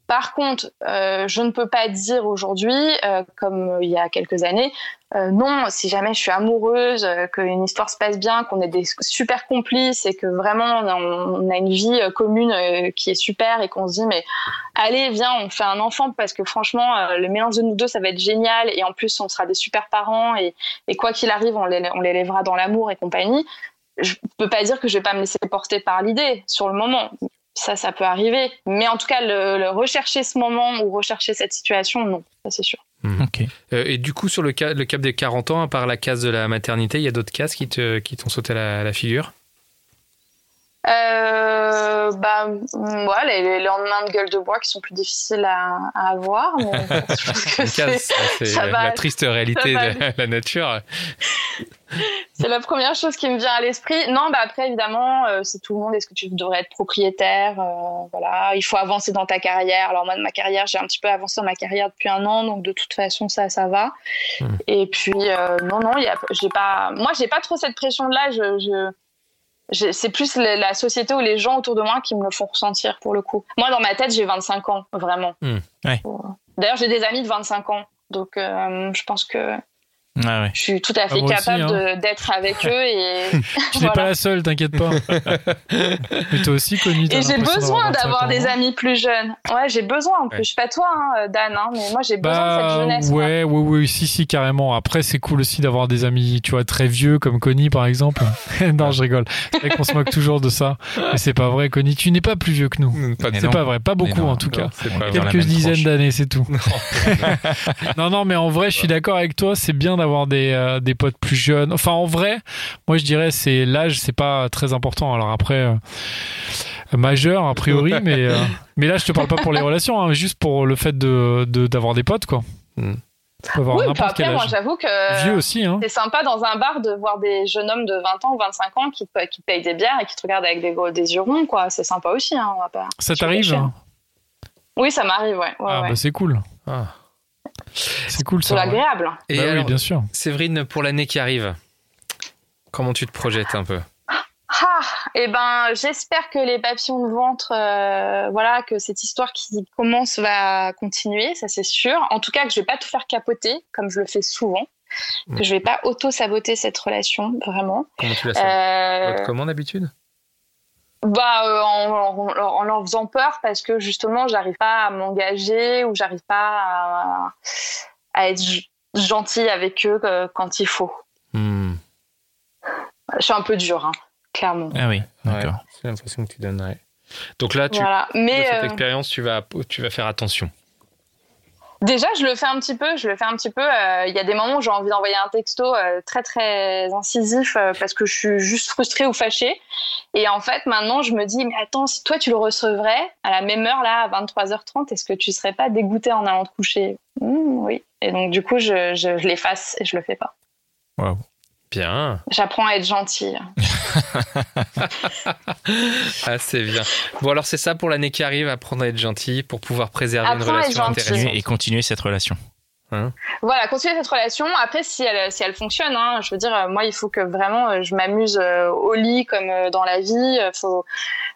Par contre, euh, je ne peux pas dire aujourd'hui, euh, comme il y a quelques années, euh, non, si jamais je suis amoureuse, euh, qu'une histoire se passe bien, qu'on est des super complices et que vraiment on a, une vie euh, commune euh, qui est super et qu'on se dit mais allez viens on fait un enfant parce que franchement euh, le mélange de nous deux ça va être génial et en plus on sera des super parents et, quoi qu'il arrive on les, on les lèvera dans l'amour et compagnie. Je peux pas dire que je vais pas me laisser porter par l'idée sur le moment. Ça, ça peut arriver. Mais en tout cas, le, le rechercher ce moment ou rechercher cette situation, non, ça c'est sûr. Ok. Euh, et du coup, sur le, ca- le cap des 40 ans, à part la case de la maternité, il y a d'autres cases qui te- qui t'ont sauté à la, à la figure? Euh, bah, mm, ouais, les, les lendemains de gueule de bois qui sont plus difficiles à, à avoir. Mais je pense que c'est- ça, la, va- la triste réalité de la nature. C'est la première chose qui me vient à l'esprit. Non, bah après évidemment, euh, c'est tout le monde. Est-ce que tu devrais être propriétaire? Euh, Voilà, il faut avancer dans ta carrière. Alors moi, de ma carrière, j'ai un petit peu avancé dans ma carrière depuis un an, donc de toute façon, ça, ça va. Hmm. Et puis euh, non, non, y a, j'ai pas. Moi, j'ai pas trop cette pression-là. Je- c'est plus la, société ou les gens autour de moi qui me le font ressentir pour le coup. Moi, dans ma tête, j'ai 25 ans, vraiment. Hmm. Ouais. D'ailleurs, j'ai des amis de 25 ans, donc euh, je pense que Ah ouais. je suis tout à fait Ah, moi aussi, capable hein. d'être avec eux et Tu n'es Voilà. pas la seule, t'inquiète pas. Mais toi aussi, connu. Et j'ai besoin d'avoir des amis plus jeunes. Ouais, j'ai besoin en plus. Ouais. Je sais pas toi, hein, Dan, hein, mais moi j'ai besoin de cette Bah, jeunesse. moi. ouais, ouais, ouais, si, si, carrément. Après, c'est cool aussi d'avoir des amis, tu vois, très vieux, comme Connie, par exemple. non, je rigole. C'est vrai qu'on se moque toujours de ça. Mais c'est pas vrai, Connie. Tu n'es pas plus vieux que nous. Mais C'est pas vrai. Pas beaucoup, non, en tout non, cas. Quelques dizaines d'années, c'est tout. non, non, mais en vrai, je suis d'accord avec toi. C'est bien d'avoir des, euh, des potes plus jeunes. Enfin, en vrai, moi, je dirais, c'est l'âge, c'est pas très important. Alors après, euh, majeur, a priori, mais, euh, mais là, je te parle pas pour les relations, hein, juste pour le fait de, de- d'avoir des potes, quoi. Avoir Oui, après, quel moi âge. j'avoue que Vieux aussi, hein. c'est sympa dans un bar de voir des jeunes hommes de 20 ans ou 25 ans qui, te- qui payent des bières et qui te regardent avec des, gros- des yeux ronds, quoi. C'est sympa aussi, hein, on va pas. Ça t'arrive hein Oui, ça m'arrive, ouais. ouais, Ah, ouais. bah c'est cool. Ah. C'est cool C'est ça. ouais. agréable. Et Bah oui, bien sûr. Séverine, pour l'année qui arrive, comment tu te projettes un peu Ah, eh ben, j'espère que les papillons de ventre, euh, voilà, que cette histoire qui commence va continuer, ça c'est sûr. En tout cas, que je vais pas tout faire capoter, comme je le fais souvent, que je vais pas auto-saboter cette relation, vraiment. Comment tu la Euh, Comment d'habitude bah, euh, en, en- en leur faisant peur parce que justement, j'arrive pas à m'engager ou j'arrive pas à, à être g- gentille avec eux euh, quand il faut. Hmm. Je suis un peu dure, hein, clairement. Ah oui, Ouais, d'accord. c'est l'impression que tu donnerais. Donc là, tu, Voilà. de Mais cette euh, expérience, tu vas, tu vas faire attention. Déjà, je le fais un petit peu. Je le fais un petit peu. Euh, Il y a des moments où j'ai envie d'envoyer un texto euh, très très incisif euh, parce que je suis juste frustrée ou fâchée. Et en fait, maintenant, je me dis, mais attends, si toi tu le recevrais à la même heure là, à 23h30, est-ce que tu serais pas dégoûté en allant te coucher? Hmm, Oui. Et donc du coup, je, l'efface et je le fais pas. Bien. J'apprends à être gentille. Ah, c'est bien. Bon, alors c'est ça pour l'année qui arrive, apprendre à être gentil pour pouvoir préserver une à être relation intéressante. Et continuer cette relation. Voilà, continuer cette relation. Après, si elle, si elle fonctionne, hein, je veux dire, euh, moi, il faut que vraiment euh, je m'amuse euh, au lit comme dans la vie. Faut...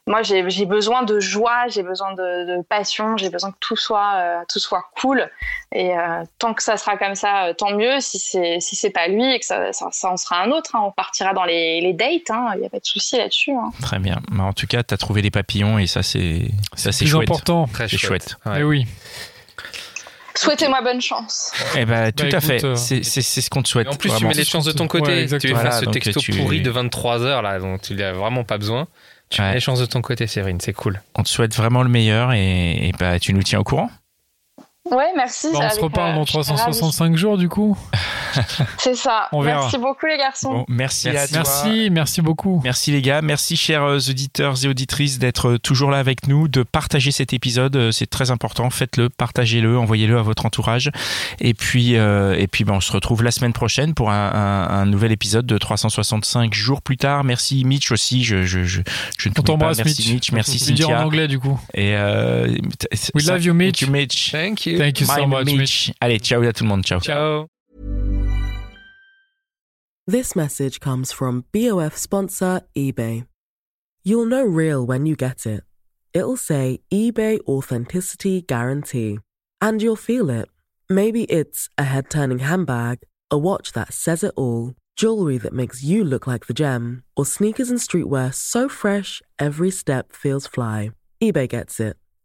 Moi, j'ai besoin de joie, j'ai besoin de, de passion, j'ai besoin que tout soit, euh, tout soit cool. Et euh, tant que ça sera comme ça, euh, tant mieux. Si c'est si c'est pas lui et que ça, ça, ça en sera un autre, hein, on partira dans les, les dates. Il n'y a pas de souci là-dessus. hein. Très bien. Mais en tout cas, tu as trouvé des papillons et ça, c'est ça, c'est chouette. important. Très C'est chouette. Ouais. Eh oui. Souhaitez-moi bonne chance. Eh ben, tout Bah, à fait. écoute, euh, C'est ce qu'on te souhaite. Et en plus, vraiment. tu mets les chances de ton Ouais, côté. tu exactement. veux faire Voilà, ce texto tu- pourri de 23 heures là, dont tu n'as vraiment pas besoin. Tu Ouais. mets les chances de ton côté, Séverine, c'est cool. On te souhaite vraiment le meilleur et, et bah, tu nous tiens au courant. Ouais, merci. Bah, on se reparle euh, dans je suis ravie. 365 jours du coup. C'est ça. On verra. Merci beaucoup, les garçons. Bon, merci, Merci. à toi. Merci, merci beaucoup. Merci les gars, merci chers euh, auditeurs et auditrices d'être euh, toujours là avec nous, de partager cet épisode, euh, c'est très important, faites-le, partagez-le, envoyez-le à votre entourage. Et puis, euh, et puis ben, on se retrouve la semaine prochaine pour un, un- un nouvel épisode de 365 jours plus tard. Merci Mitch aussi, je, je, je, je ne t'embrasse, Merci Mitch. Mitch, merci dire en Cynthia. anglais du coup. Et euh, We love you, Mitch. Thank you, Mitch. Thank you. Thank you so much, Mitch. Mitch. Allez, ciao à tout le monde, ciao. Ciao. This message comes from BOF sponsor eBay. You'll know real when you get it. It'll say eBay Authenticity Guarantee. And you'll feel it. Maybe it's a head turning handbag, a watch that says it all, jewelry that makes you look like the gem, or sneakers and streetwear so fresh every step feels fly. eBay gets it.